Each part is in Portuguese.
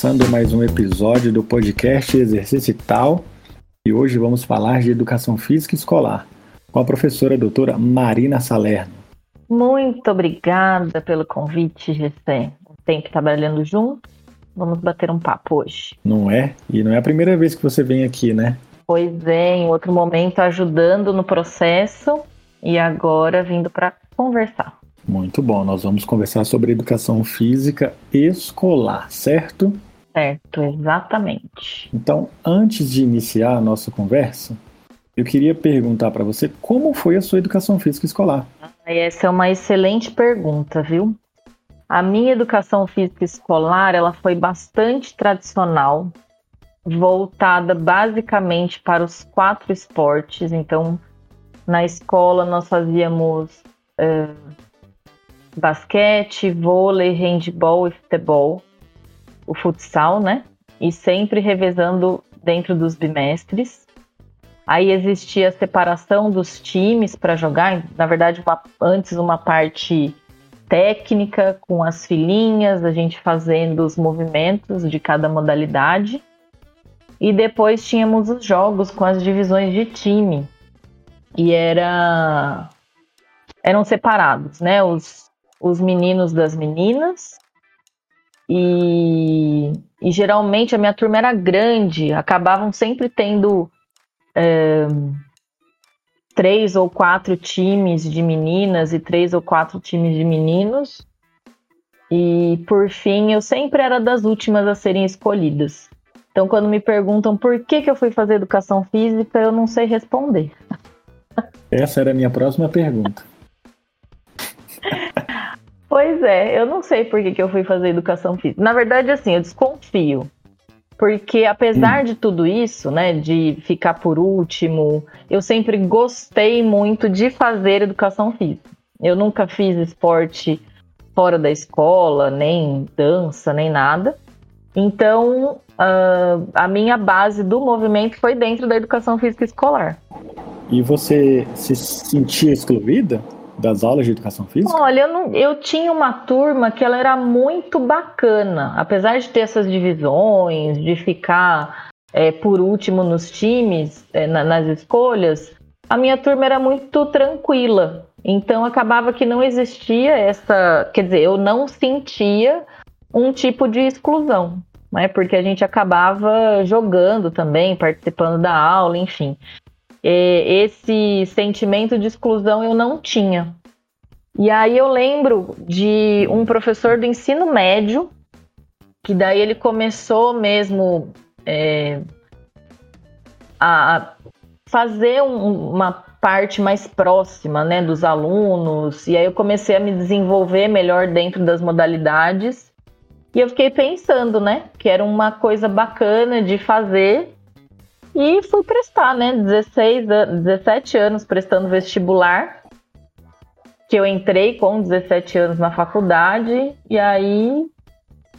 começando mais um episódio do podcast Exercício Tal e hoje vamos falar de educação física escolar com a professora doutora Marina Salerno. Muito obrigada pelo convite, Gessé. Tempo trabalhando junto, vamos bater um papo hoje. Não é? E não é a primeira vez que você vem aqui, né? Pois é, em outro momento ajudando no processo e agora vindo para conversar. Muito bom, nós vamos conversar sobre educação física escolar, certo? Certo, exatamente. Então, antes de iniciar a nossa conversa, eu queria perguntar para você como foi a sua educação física escolar. Essa é uma excelente pergunta, viu? A minha educação física escolar, ela foi bastante tradicional, voltada basicamente para os quatro esportes. Então, na escola nós fazíamos uh, basquete, vôlei, handball e futebol, o futsal, né? E sempre revezando dentro dos bimestres. Aí existia a separação dos times para jogar, na verdade, uma, antes uma parte técnica com as filinhas, a gente fazendo os movimentos de cada modalidade. E depois tínhamos os jogos com as divisões de time. E era eram separados, né? Os os meninos das meninas. E, e geralmente a minha turma era grande, acabavam sempre tendo é, três ou quatro times de meninas e três ou quatro times de meninos. E por fim, eu sempre era das últimas a serem escolhidas. Então, quando me perguntam por que, que eu fui fazer educação física, eu não sei responder. Essa era a minha próxima pergunta. Pois é, eu não sei por que, que eu fui fazer educação física. Na verdade, assim, eu desconfio. Porque apesar hum. de tudo isso, né, de ficar por último, eu sempre gostei muito de fazer educação física. Eu nunca fiz esporte fora da escola, nem dança, nem nada. Então, uh, a minha base do movimento foi dentro da educação física escolar. E você se sentia excluída? Das aulas de educação física? Olha, eu, não, eu tinha uma turma que ela era muito bacana, apesar de ter essas divisões, de ficar é, por último nos times, é, na, nas escolhas, a minha turma era muito tranquila. Então acabava que não existia essa, quer dizer, eu não sentia um tipo de exclusão, né? Porque a gente acabava jogando também, participando da aula, enfim esse sentimento de exclusão eu não tinha. E aí eu lembro de um professor do ensino médio, que daí ele começou mesmo é, a fazer um, uma parte mais próxima né, dos alunos, e aí eu comecei a me desenvolver melhor dentro das modalidades. E eu fiquei pensando, né, que era uma coisa bacana de fazer e fui prestar, né? 16, 17 anos prestando vestibular. Que eu entrei com 17 anos na faculdade. E aí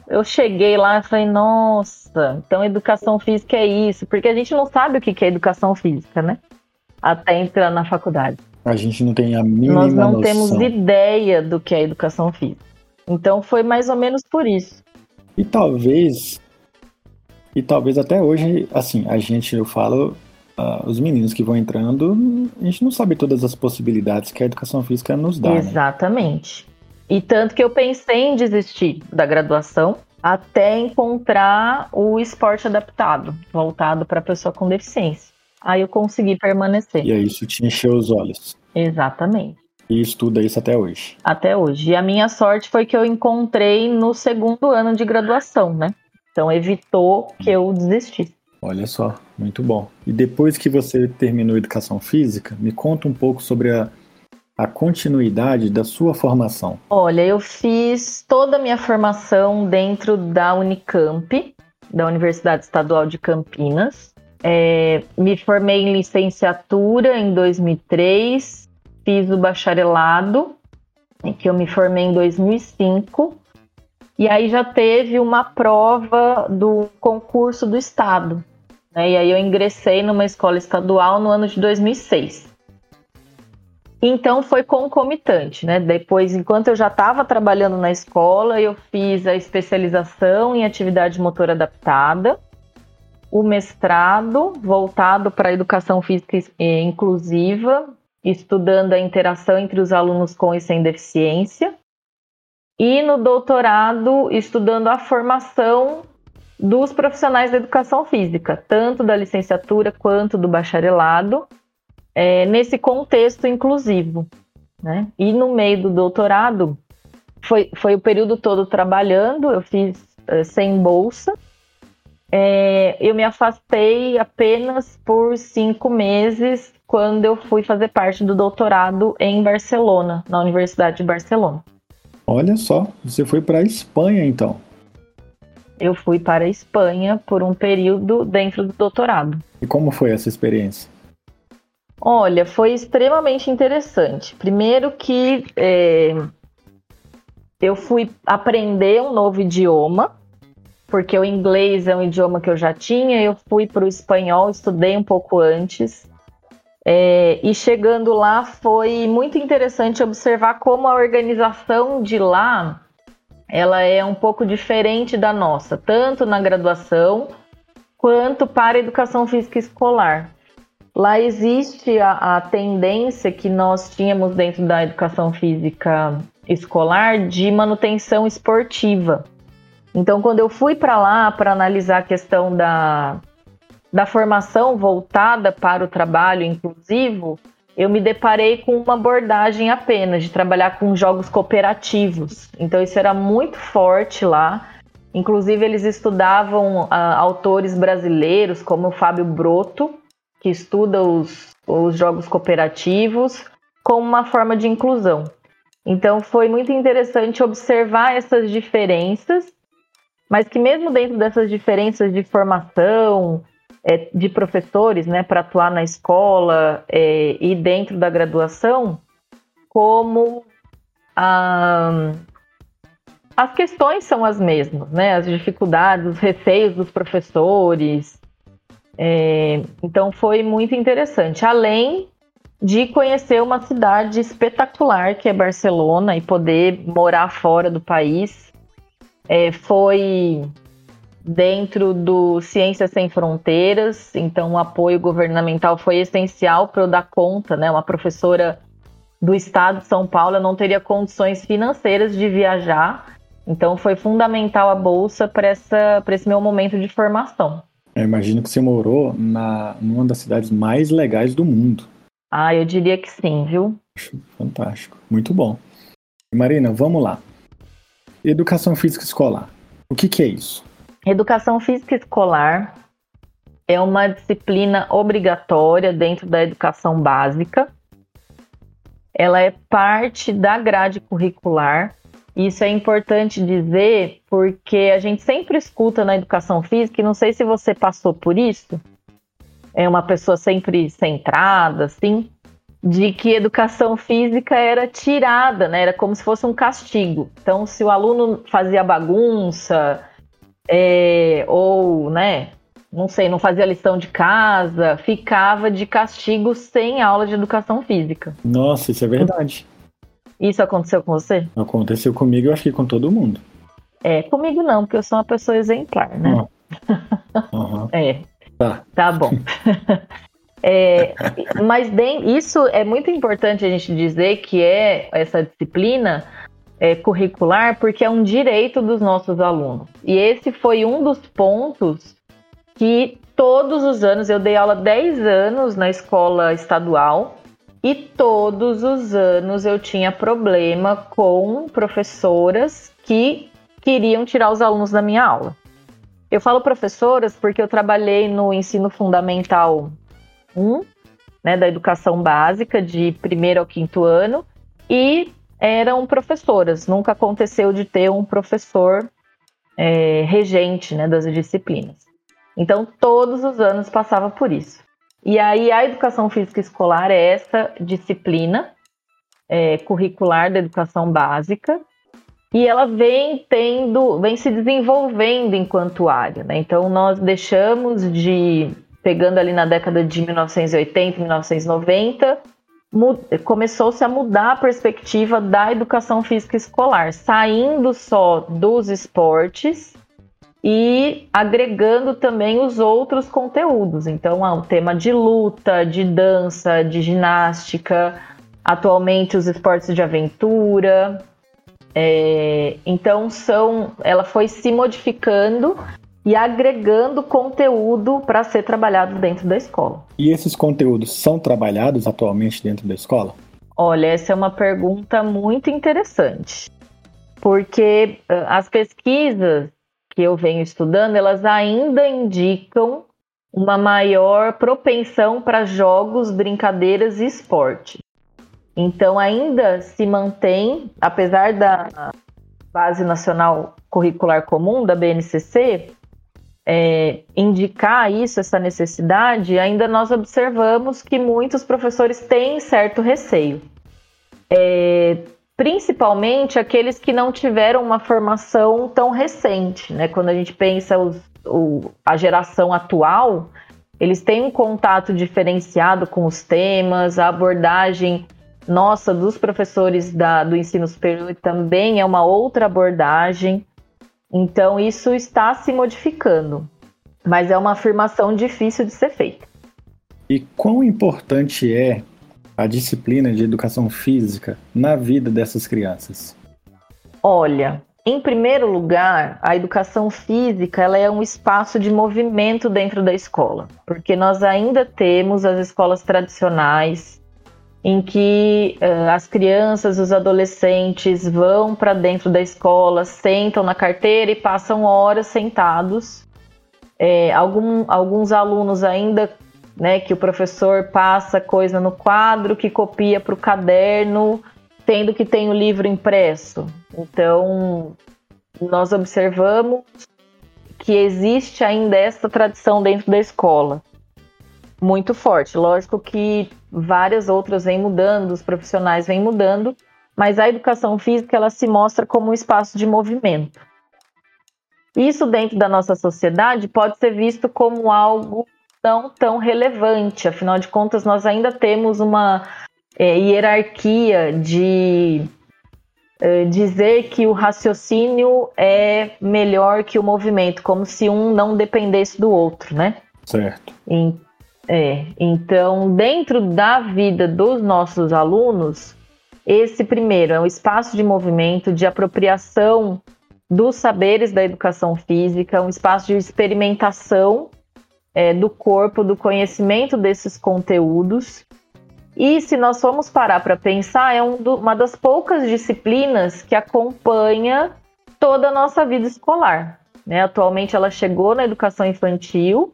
eu cheguei lá e falei, nossa, então educação física é isso. Porque a gente não sabe o que é educação física, né? Até entrar na faculdade. A gente não tem a mínima Nós não noção. temos ideia do que é educação física. Então foi mais ou menos por isso. E talvez e talvez até hoje, assim, a gente, eu falo, uh, os meninos que vão entrando, a gente não sabe todas as possibilidades que a educação física nos dá. Né? Exatamente. Né? E tanto que eu pensei em desistir da graduação até encontrar o esporte adaptado, voltado para pessoa com deficiência. Aí eu consegui permanecer. E aí isso te encheu os olhos. Exatamente. E estuda isso até hoje. Até hoje. E a minha sorte foi que eu encontrei no segundo ano de graduação, né? Então evitou que eu desistisse. Olha só, muito bom. E depois que você terminou educação física, me conta um pouco sobre a, a continuidade da sua formação. Olha, eu fiz toda a minha formação dentro da Unicamp, da Universidade Estadual de Campinas. É, me formei em licenciatura em 2003, fiz o bacharelado, em que eu me formei em 2005 e aí já teve uma prova do concurso do Estado. Né? E aí eu ingressei numa escola estadual no ano de 2006. Então foi concomitante, né? Depois, enquanto eu já estava trabalhando na escola, eu fiz a especialização em atividade motora adaptada, o mestrado voltado para a educação física inclusiva, estudando a interação entre os alunos com e sem deficiência, e no doutorado estudando a formação dos profissionais da educação física, tanto da licenciatura quanto do bacharelado, é, nesse contexto inclusivo. Né? E no meio do doutorado, foi, foi o período todo trabalhando, eu fiz é, sem bolsa, é, eu me afastei apenas por cinco meses quando eu fui fazer parte do doutorado em Barcelona, na Universidade de Barcelona. Olha só, você foi para a Espanha então. Eu fui para a Espanha por um período dentro do doutorado. E como foi essa experiência? Olha, foi extremamente interessante. Primeiro que é, eu fui aprender um novo idioma, porque o inglês é um idioma que eu já tinha, eu fui para o espanhol, estudei um pouco antes. É, e chegando lá foi muito interessante observar como a organização de lá ela é um pouco diferente da nossa, tanto na graduação quanto para a educação física escolar. Lá existe a, a tendência que nós tínhamos dentro da educação física escolar de manutenção esportiva. Então, quando eu fui para lá para analisar a questão da, da formação voltada para o trabalho inclusivo, eu me deparei com uma abordagem apenas de trabalhar com jogos cooperativos. Então, isso era muito forte lá. Inclusive, eles estudavam uh, autores brasileiros, como o Fábio Broto, que estuda os, os jogos cooperativos, como uma forma de inclusão. Então, foi muito interessante observar essas diferenças mas que mesmo dentro dessas diferenças de formação é, de professores, né, para atuar na escola é, e dentro da graduação, como ah, as questões são as mesmas, né, as dificuldades, os receios dos professores. É, então foi muito interessante, além de conhecer uma cidade espetacular que é Barcelona e poder morar fora do país é, foi dentro do Ciências Sem Fronteiras, então o apoio governamental foi essencial para eu dar conta, né? Uma professora do estado de São Paulo não teria condições financeiras de viajar, então foi fundamental a bolsa para esse meu momento de formação. Eu imagino que você morou na numa das cidades mais legais do mundo. Ah, eu diria que sim, viu? Fantástico, muito bom. Marina, vamos lá. Educação física escolar. O que, que é isso? Educação física escolar é uma disciplina obrigatória dentro da educação básica. Ela é parte da grade curricular. Isso é importante dizer porque a gente sempre escuta na educação física, e não sei se você passou por isso, é uma pessoa sempre centrada, assim, de que educação física era tirada, né? Era como se fosse um castigo. Então, se o aluno fazia bagunça, é, ou, né, não sei, não fazia lição de casa, ficava de castigo sem aula de educação física. Nossa, isso é verdade. Isso aconteceu com você? Aconteceu comigo, eu acho que com todo mundo. É, comigo não, porque eu sou uma pessoa exemplar, né? Uhum. é. Tá. Tá bom. É, mas bem, isso é muito importante a gente dizer que é essa disciplina é, curricular, porque é um direito dos nossos alunos. E esse foi um dos pontos que todos os anos, eu dei aula 10 anos na escola estadual, e todos os anos eu tinha problema com professoras que queriam tirar os alunos da minha aula. Eu falo professoras porque eu trabalhei no ensino fundamental 1, né, da educação básica, de primeiro ao quinto ano, e eram professoras. Nunca aconteceu de ter um professor é, regente né, das disciplinas. Então, todos os anos passava por isso. E aí, a educação física escolar é essa disciplina é, curricular da educação básica, e ela vem tendo, vem se desenvolvendo enquanto área. Né? Então, nós deixamos de pegando ali na década de 1980, 1990, começou-se a mudar a perspectiva da educação física escolar, saindo só dos esportes e agregando também os outros conteúdos. Então, há um tema de luta, de dança, de ginástica, atualmente os esportes de aventura. É, então, são, ela foi se modificando e agregando conteúdo para ser trabalhado dentro da escola. E esses conteúdos são trabalhados atualmente dentro da escola? Olha, essa é uma pergunta muito interessante, porque as pesquisas que eu venho estudando, elas ainda indicam uma maior propensão para jogos, brincadeiras e esporte. Então, ainda se mantém, apesar da Base Nacional Curricular Comum, da BNCC, é, indicar isso, essa necessidade, ainda nós observamos que muitos professores têm certo receio. É, principalmente aqueles que não tiveram uma formação tão recente, né? Quando a gente pensa os, o, a geração atual, eles têm um contato diferenciado com os temas, a abordagem nossa dos professores da, do ensino superior também é uma outra abordagem. Então, isso está se modificando, mas é uma afirmação difícil de ser feita. E quão importante é a disciplina de educação física na vida dessas crianças? Olha, em primeiro lugar, a educação física ela é um espaço de movimento dentro da escola, porque nós ainda temos as escolas tradicionais em que uh, as crianças, os adolescentes vão para dentro da escola, sentam na carteira e passam horas sentados. É, algum, alguns alunos ainda, né, que o professor passa coisa no quadro, que copia para o caderno, tendo que tem o livro impresso. Então, nós observamos que existe ainda essa tradição dentro da escola muito forte. Lógico que várias outras vêm mudando, os profissionais vêm mudando, mas a educação física ela se mostra como um espaço de movimento. Isso dentro da nossa sociedade pode ser visto como algo não tão relevante, afinal de contas nós ainda temos uma é, hierarquia de é, dizer que o raciocínio é melhor que o movimento, como se um não dependesse do outro, né? Certo. Então, é, então, dentro da vida dos nossos alunos, esse primeiro é um espaço de movimento, de apropriação dos saberes da educação física, um espaço de experimentação é, do corpo, do conhecimento desses conteúdos. E se nós formos parar para pensar, é um do, uma das poucas disciplinas que acompanha toda a nossa vida escolar. Né? Atualmente ela chegou na educação infantil,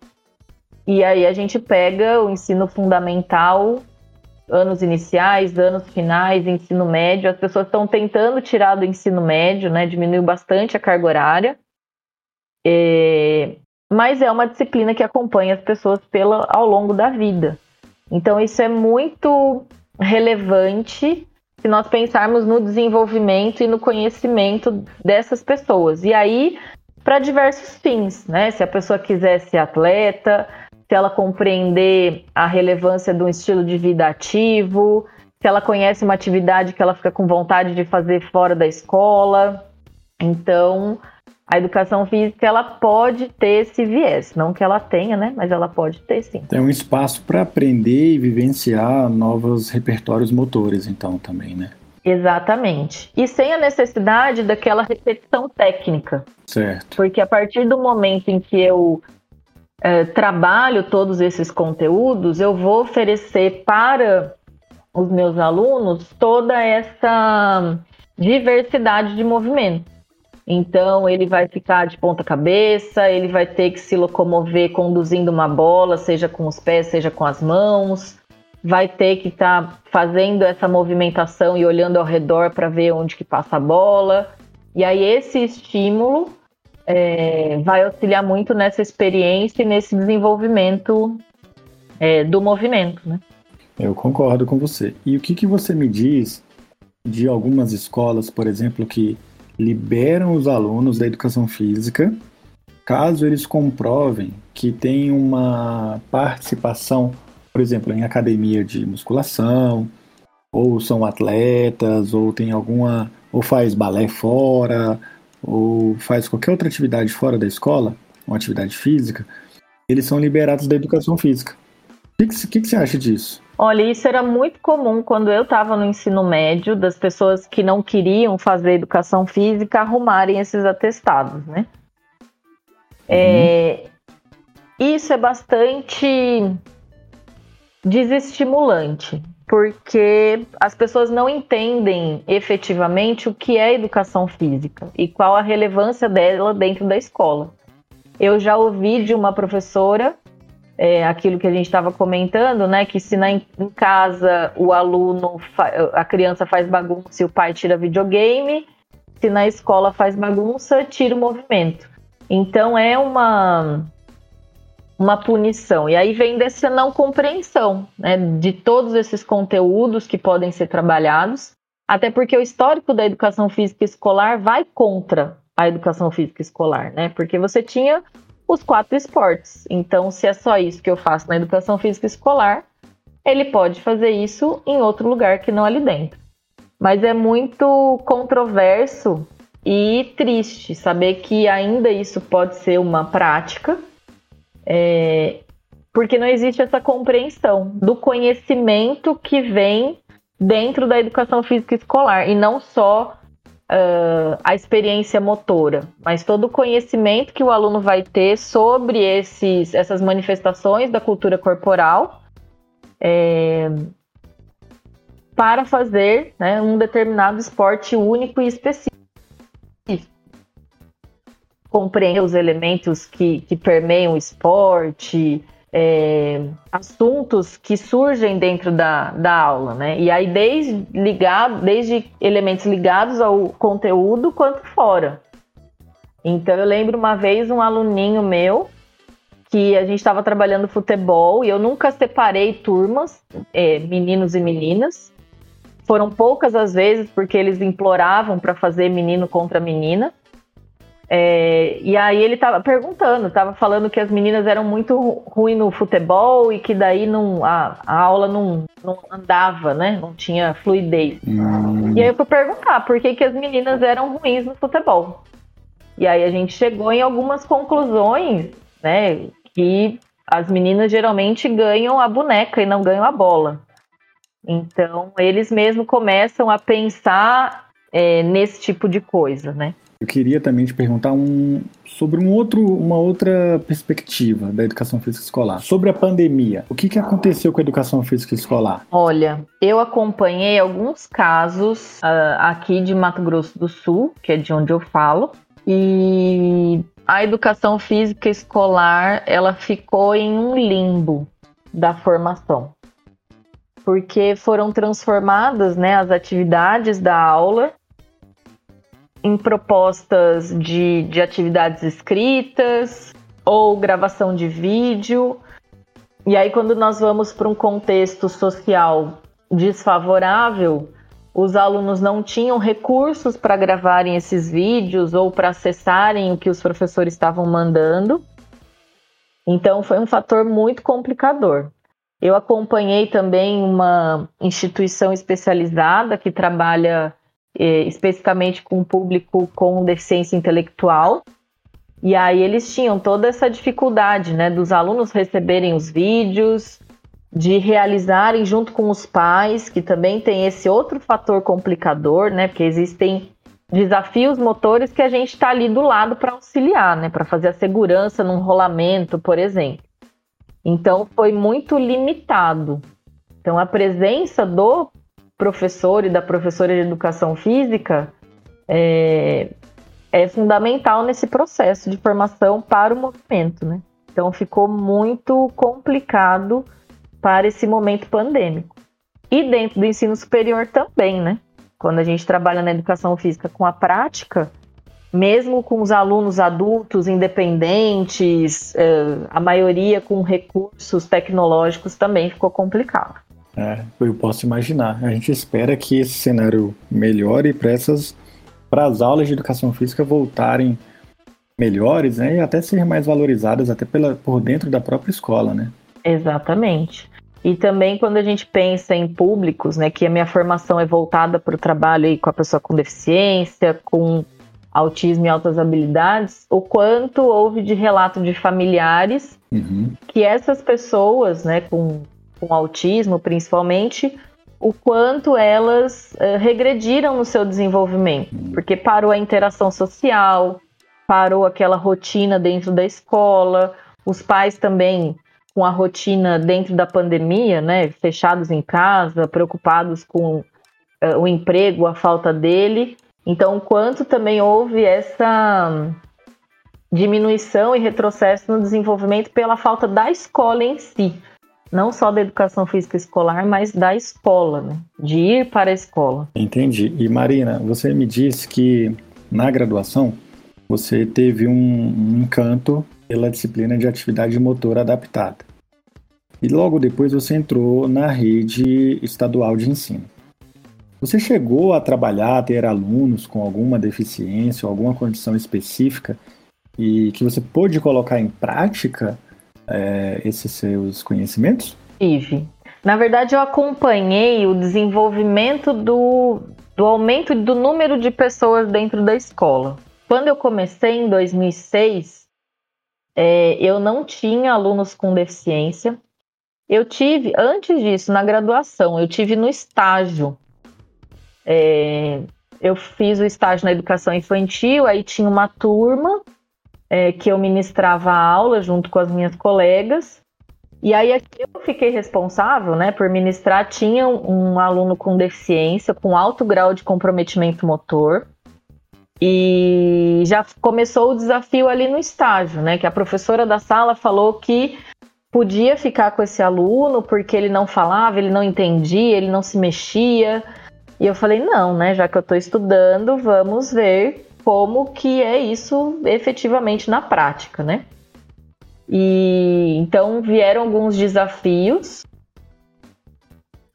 e aí a gente pega o ensino fundamental, anos iniciais, anos finais, ensino médio. As pessoas estão tentando tirar do ensino médio, né? Diminuiu bastante a carga horária. É... Mas é uma disciplina que acompanha as pessoas pela, ao longo da vida. Então isso é muito relevante se nós pensarmos no desenvolvimento e no conhecimento dessas pessoas. E aí, para diversos fins, né? Se a pessoa quiser ser atleta, se ela compreender a relevância de um estilo de vida ativo, se ela conhece uma atividade que ela fica com vontade de fazer fora da escola. Então, a educação física ela pode ter esse viés, não que ela tenha, né? Mas ela pode ter sim. Tem um espaço para aprender e vivenciar novos repertórios motores, então também, né? Exatamente. E sem a necessidade daquela repetição técnica. Certo. Porque a partir do momento em que eu é, trabalho todos esses conteúdos, eu vou oferecer para os meus alunos toda essa diversidade de movimento. Então, ele vai ficar de ponta cabeça, ele vai ter que se locomover conduzindo uma bola, seja com os pés, seja com as mãos, vai ter que estar tá fazendo essa movimentação e olhando ao redor para ver onde que passa a bola. E aí, esse estímulo é, vai auxiliar muito nessa experiência e nesse desenvolvimento é, do movimento, né? Eu concordo com você. E o que, que você me diz de algumas escolas, por exemplo, que liberam os alunos da educação física caso eles comprovem que tem uma participação, por exemplo, em academia de musculação, ou são atletas, ou tem alguma, ou faz balé fora, ou faz qualquer outra atividade fora da escola, uma atividade física, eles são liberados da educação física. O que, que, que você acha disso? Olha, isso era muito comum quando eu estava no ensino médio, das pessoas que não queriam fazer educação física arrumarem esses atestados, né? Uhum. É, isso é bastante desestimulante, porque as pessoas não entendem efetivamente o que é educação física e qual a relevância dela dentro da escola. Eu já ouvi de uma professora é, aquilo que a gente estava comentando, né? Que se na, em casa o aluno, a criança faz bagunça e o pai tira videogame, se na escola faz bagunça, tira o movimento. Então é uma uma punição. E aí vem dessa não compreensão né, de todos esses conteúdos que podem ser trabalhados, até porque o histórico da educação física escolar vai contra a educação física escolar, né? Porque você tinha os quatro esportes. Então, se é só isso que eu faço na educação física escolar, ele pode fazer isso em outro lugar que não ali dentro. Mas é muito controverso e triste saber que ainda isso pode ser uma prática, é, porque não existe essa compreensão do conhecimento que vem dentro da educação física escolar e não só uh, a experiência motora, mas todo o conhecimento que o aluno vai ter sobre esses, essas manifestações da cultura corporal é, para fazer né, um determinado esporte único e específico. Compreender os elementos que, que permeiam o esporte, é, assuntos que surgem dentro da, da aula, né? E aí desde ligado, desde elementos ligados ao conteúdo quanto fora. Então eu lembro uma vez um aluninho meu que a gente estava trabalhando futebol e eu nunca separei turmas, é, meninos e meninas. Foram poucas as vezes porque eles imploravam para fazer menino contra menina. É, e aí ele tava perguntando, tava falando que as meninas eram muito ruins no futebol e que daí não, a, a aula não, não andava, né? Não tinha fluidez. Hum. E aí eu fui perguntar por que, que as meninas eram ruins no futebol. E aí a gente chegou em algumas conclusões, né? Que as meninas geralmente ganham a boneca e não ganham a bola. Então eles mesmo começam a pensar é, nesse tipo de coisa, né? Eu queria também te perguntar um, sobre um outro, uma outra perspectiva da educação física escolar. Sobre a pandemia, o que, que aconteceu com a educação física escolar? Olha, eu acompanhei alguns casos uh, aqui de Mato Grosso do Sul, que é de onde eu falo, e a educação física escolar ela ficou em um limbo da formação porque foram transformadas né, as atividades da aula em propostas de, de atividades escritas ou gravação de vídeo. E aí, quando nós vamos para um contexto social desfavorável, os alunos não tinham recursos para gravarem esses vídeos ou para acessarem o que os professores estavam mandando. Então, foi um fator muito complicador. Eu acompanhei também uma instituição especializada que trabalha especificamente com o público com deficiência intelectual. E aí eles tinham toda essa dificuldade, né, dos alunos receberem os vídeos, de realizarem junto com os pais, que também tem esse outro fator complicador, né, porque existem desafios motores que a gente está ali do lado para auxiliar, né, para fazer a segurança num rolamento, por exemplo. Então foi muito limitado. Então a presença do professor e da professora de educação física é, é fundamental nesse processo de formação para o movimento, né? Então ficou muito complicado para esse momento pandêmico. E dentro do ensino superior também, né? Quando a gente trabalha na educação física com a prática, mesmo com os alunos adultos, independentes, é, a maioria com recursos tecnológicos, também ficou complicado. É, eu posso imaginar. A gente espera que esse cenário melhore para essas para as aulas de educação física voltarem melhores, né, e até serem mais valorizadas até pela por dentro da própria escola, né? Exatamente. E também quando a gente pensa em públicos, né, que a minha formação é voltada para o trabalho aí com a pessoa com deficiência, com autismo e altas habilidades, o quanto houve de relato de familiares uhum. que essas pessoas, né, com, com autismo principalmente, o quanto elas uh, regrediram no seu desenvolvimento, uhum. porque parou a interação social, parou aquela rotina dentro da escola, os pais também com a rotina dentro da pandemia, né, fechados em casa, preocupados com uh, o emprego, a falta dele, então, quanto também houve essa diminuição e retrocesso no desenvolvimento pela falta da escola em si, não só da educação física escolar, mas da escola, né? de ir para a escola. Entendi. E Marina, você me disse que na graduação você teve um, encanto pela disciplina de atividade motor adaptada. E logo depois você entrou na rede estadual de ensino. Você chegou a trabalhar, a ter alunos com alguma deficiência ou alguma condição específica e que você pôde colocar em prática é, esses seus conhecimentos? Tive. Na verdade, eu acompanhei o desenvolvimento do, do aumento do número de pessoas dentro da escola. Quando eu comecei em 2006, é, eu não tinha alunos com deficiência. Eu tive, antes disso, na graduação, eu tive no estágio é, eu fiz o estágio na educação infantil, aí tinha uma turma é, que eu ministrava aula junto com as minhas colegas. E aí eu fiquei responsável, né, por ministrar. Tinha um, aluno com deficiência, com alto grau de comprometimento motor. E já começou o desafio ali no estágio, né? Que a professora da sala falou que podia ficar com esse aluno porque ele não falava, ele não entendia, ele não se mexia. E eu falei, não, né? Já que eu estou estudando, vamos ver como que é isso efetivamente na prática, né? E então vieram alguns desafios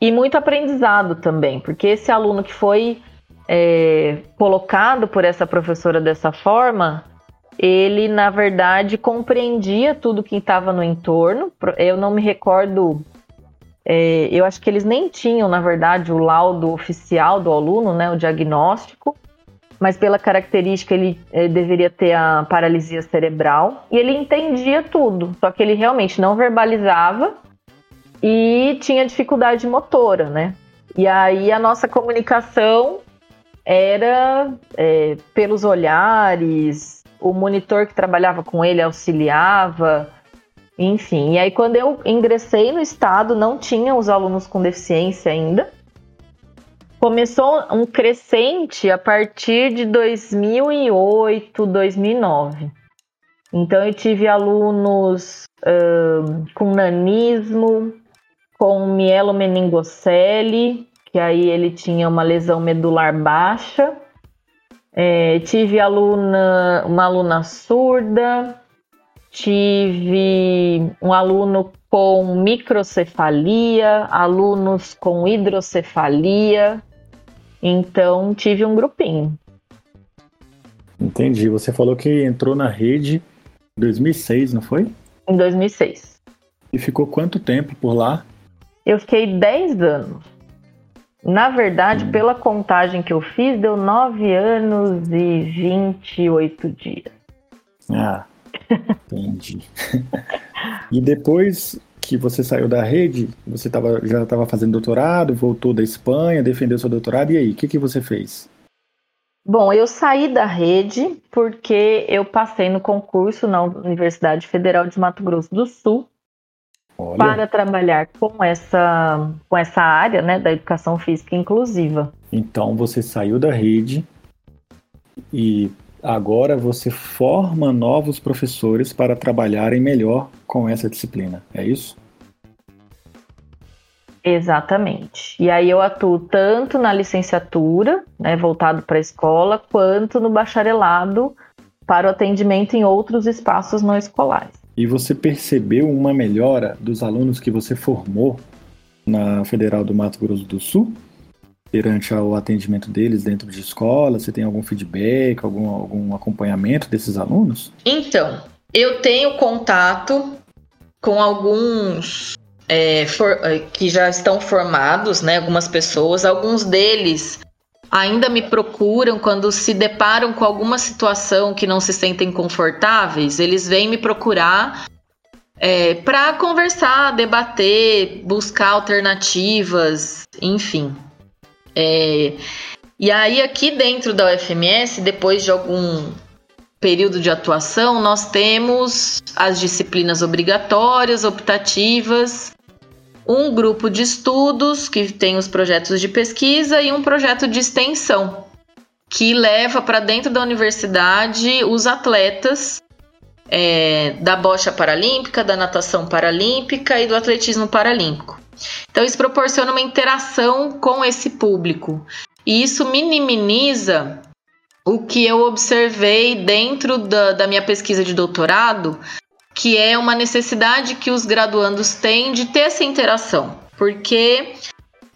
e muito aprendizado também, porque esse aluno que foi é, colocado por essa professora dessa forma, ele na verdade compreendia tudo que estava no entorno. Eu não me recordo é, eu acho que eles nem tinham, na verdade, o laudo oficial do aluno, né, o diagnóstico, mas pela característica ele, ele deveria ter a paralisia cerebral e ele entendia tudo, só que ele realmente não verbalizava e tinha dificuldade motora, né? E aí a nossa comunicação era é, pelos olhares, o monitor que trabalhava com ele auxiliava, enfim, e aí quando eu ingressei no estado, não tinha os alunos com deficiência ainda. Começou um crescente a partir de 2008, 2009. Então eu tive alunos uh, com nanismo, com mielomeningocele, que aí ele tinha uma lesão medular baixa. É, tive aluna, uma aluna surda, tive um aluno com microcefalia, alunos com hidrocefalia. Então, tive um grupinho. Entendi. Você falou que entrou na rede em 2006, não foi? Em 2006. E ficou quanto tempo por lá? Eu fiquei 10 anos. Na verdade, hum. pela contagem que eu fiz, deu 9 anos e 28 dias. Ah, Entendi. e depois que você saiu da rede, você tava, já estava fazendo doutorado, voltou da Espanha, defendeu seu doutorado, e aí, o que, que você fez? Bom, eu saí da rede porque eu passei no concurso na Universidade Federal de Mato Grosso do Sul Olha. para trabalhar com essa, com essa área né, da educação física inclusiva. Então você saiu da rede e agora você forma novos professores para trabalharem melhor com essa disciplina, é isso? Exatamente. E aí eu atuo tanto na licenciatura, né, voltado para a escola, quanto no bacharelado para o atendimento em outros espaços não escolares. E você percebeu uma melhora dos alunos que você formou na Federal do Mato Grosso do Sul? Perante ao atendimento deles dentro de escola? Você tem algum feedback, algum, algum acompanhamento desses alunos? Então, eu tenho contato com alguns é, for, é, que já estão formados, né? Algumas pessoas, alguns deles ainda me procuram quando se deparam com alguma situação que não se sentem confortáveis, eles vêm me procurar é, para conversar, debater, buscar alternativas, enfim. É, e aí, aqui dentro da UFMS, depois de algum período de atuação, nós temos as disciplinas obrigatórias, optativas, um grupo de estudos que tem os projetos de pesquisa e um projeto de extensão que leva para dentro da universidade os atletas é, da bocha paralímpica, da natação paralímpica e do atletismo paralímpico. Então, isso proporciona uma interação com esse público. E isso minimiza o que eu observei dentro da, da minha pesquisa de doutorado, que é uma necessidade que os graduandos têm de ter essa interação, porque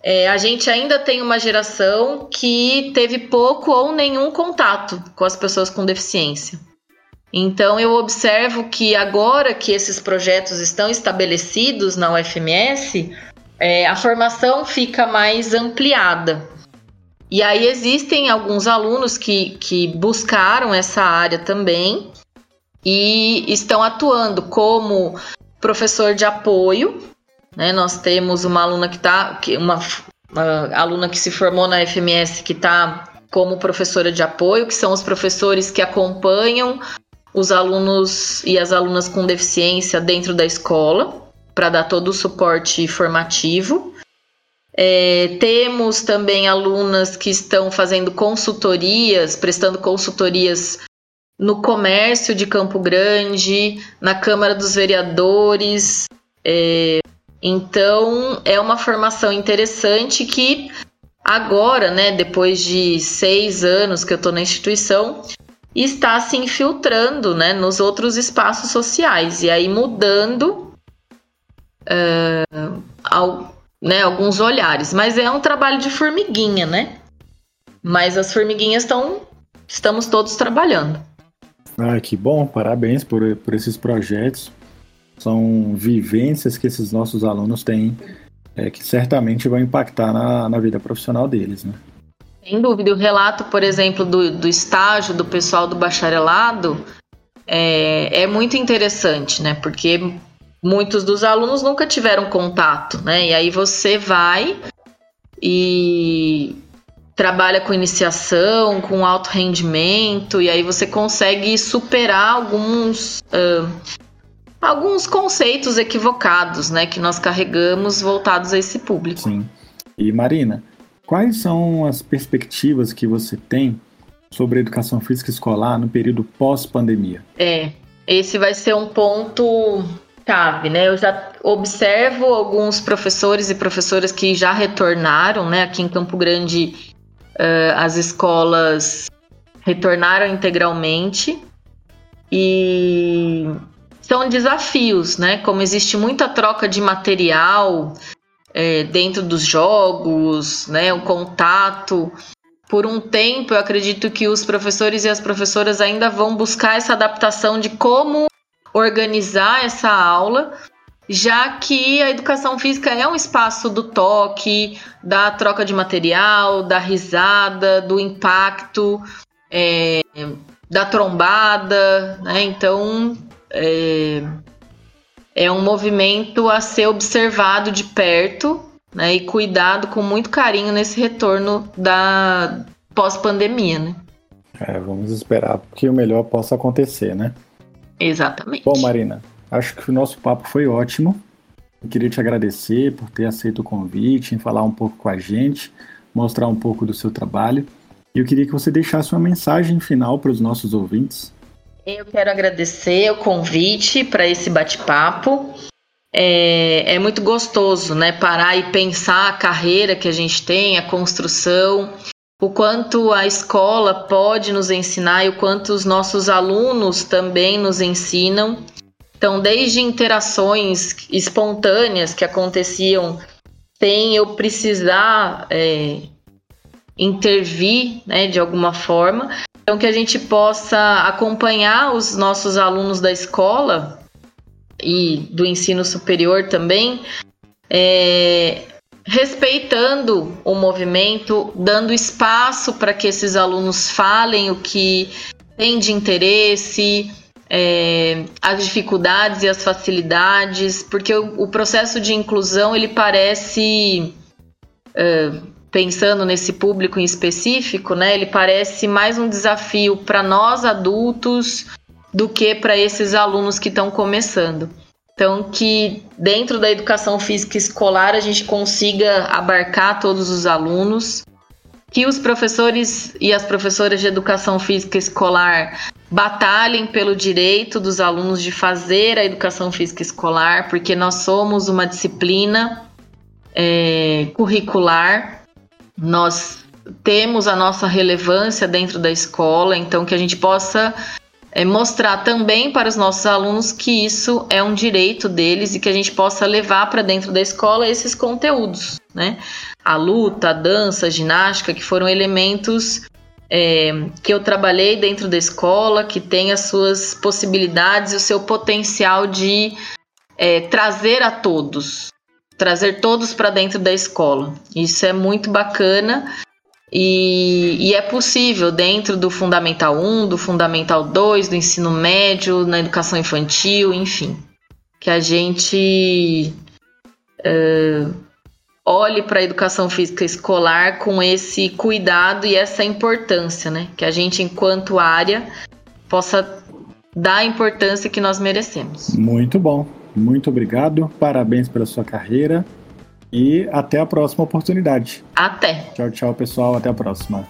é, a gente ainda tem uma geração que teve pouco ou nenhum contato com as pessoas com deficiência. Então eu observo que agora que esses projetos estão estabelecidos na UFMS, é, a formação fica mais ampliada. E aí existem alguns alunos que, que buscaram essa área também e estão atuando como professor de apoio. Né? Nós temos uma aluna que está, uma, uma aluna que se formou na FMS que está como professora de apoio, que são os professores que acompanham os alunos e as alunas com deficiência dentro da escola, para dar todo o suporte formativo. É, temos também alunas que estão fazendo consultorias, prestando consultorias no comércio de Campo Grande, na Câmara dos Vereadores. É, então, é uma formação interessante que agora, né, depois de seis anos que eu estou na instituição, está se infiltrando né, nos outros espaços sociais e aí mudando uh, ao, né, alguns olhares. Mas é um trabalho de formiguinha, né? Mas as formiguinhas estão. Estamos todos trabalhando. Ah, que bom, parabéns por, por esses projetos. São vivências que esses nossos alunos têm, é, que certamente vão impactar na, na vida profissional deles, né? Sem dúvida. O relato, por exemplo, do, do estágio do pessoal do bacharelado é, é muito interessante, né? Porque muitos dos alunos nunca tiveram contato, né? E aí você vai e trabalha com iniciação, com alto rendimento, e aí você consegue superar alguns. Uh, alguns conceitos equivocados, né, que nós carregamos voltados a esse público. Sim. E Marina, quais são as perspectivas que você tem sobre a educação física escolar no período pós-pandemia? É, esse vai ser um ponto chave, né? Eu já observo alguns professores e professoras que já retornaram, né? Aqui em Campo Grande uh, as escolas retornaram integralmente e são desafios, né? Como existe muita troca de material é, dentro dos jogos, né? O contato. Por um tempo, eu acredito que os professores e as professoras ainda vão buscar essa adaptação de como organizar essa aula já que a educação física é um espaço do toque, da troca de material, da risada, do impacto, é, da trombada, né? Então é, é, um movimento a ser observado de perto né? e cuidado com muito carinho nesse retorno da pós-pandemia, né? É, vamos esperar que o melhor possa acontecer, né? Exatamente. Bom, Marina, Acho que o nosso papo foi ótimo. Eu queria te agradecer por ter aceito o convite, em falar um pouco com a gente, mostrar um pouco do seu trabalho. E eu queria que você deixasse uma mensagem final para os nossos ouvintes. Eu quero agradecer o convite para esse bate-papo. É, é, muito gostoso, né? Parar e pensar a carreira que a gente tem, a construção, o quanto a escola pode nos ensinar e o quanto os nossos alunos também nos ensinam. Então, desde interações espontâneas que aconteciam sem eu precisar é, intervir né, de alguma forma, então que a gente possa acompanhar os nossos alunos da escola e do ensino superior também é, respeitando o movimento, dando espaço para que esses alunos falem o que tem de interesse, é, as dificuldades e as facilidades, porque o, o processo de inclusão ele parece é, pensando nesse público em específico, né? Ele parece mais um desafio para nós adultos do que para esses alunos que estão começando. Então, que dentro da educação física escolar a gente consiga abarcar todos os alunos, que os professores e as professoras de educação física escolar batalhem pelo direito dos alunos de fazer a educação física escolar, porque nós somos uma disciplina é, curricular nós temos a nossa relevância dentro da escola, então que a gente possa é, mostrar também para os nossos alunos que isso é um direito deles e que a gente possa levar para dentro da escola esses conteúdos, né? A luta, a dança, a ginástica, que foram elementos é, que eu trabalhei dentro da escola, que tem as suas possibilidades e o seu potencial de é, trazer a todos, trazer todos para dentro da escola. Isso é muito bacana e, e, é possível dentro do Fundamental 1, do Fundamental 2, do ensino médio, na educação infantil, enfim. Que a gente uh, olhe para a educação física escolar com esse cuidado e essa importância, né? Que a gente, enquanto área, possa dar a importância que nós merecemos. Muito bom. Muito obrigado, parabéns pela sua carreira e até a próxima oportunidade. Até. Tchau, tchau, pessoal. Até a próxima.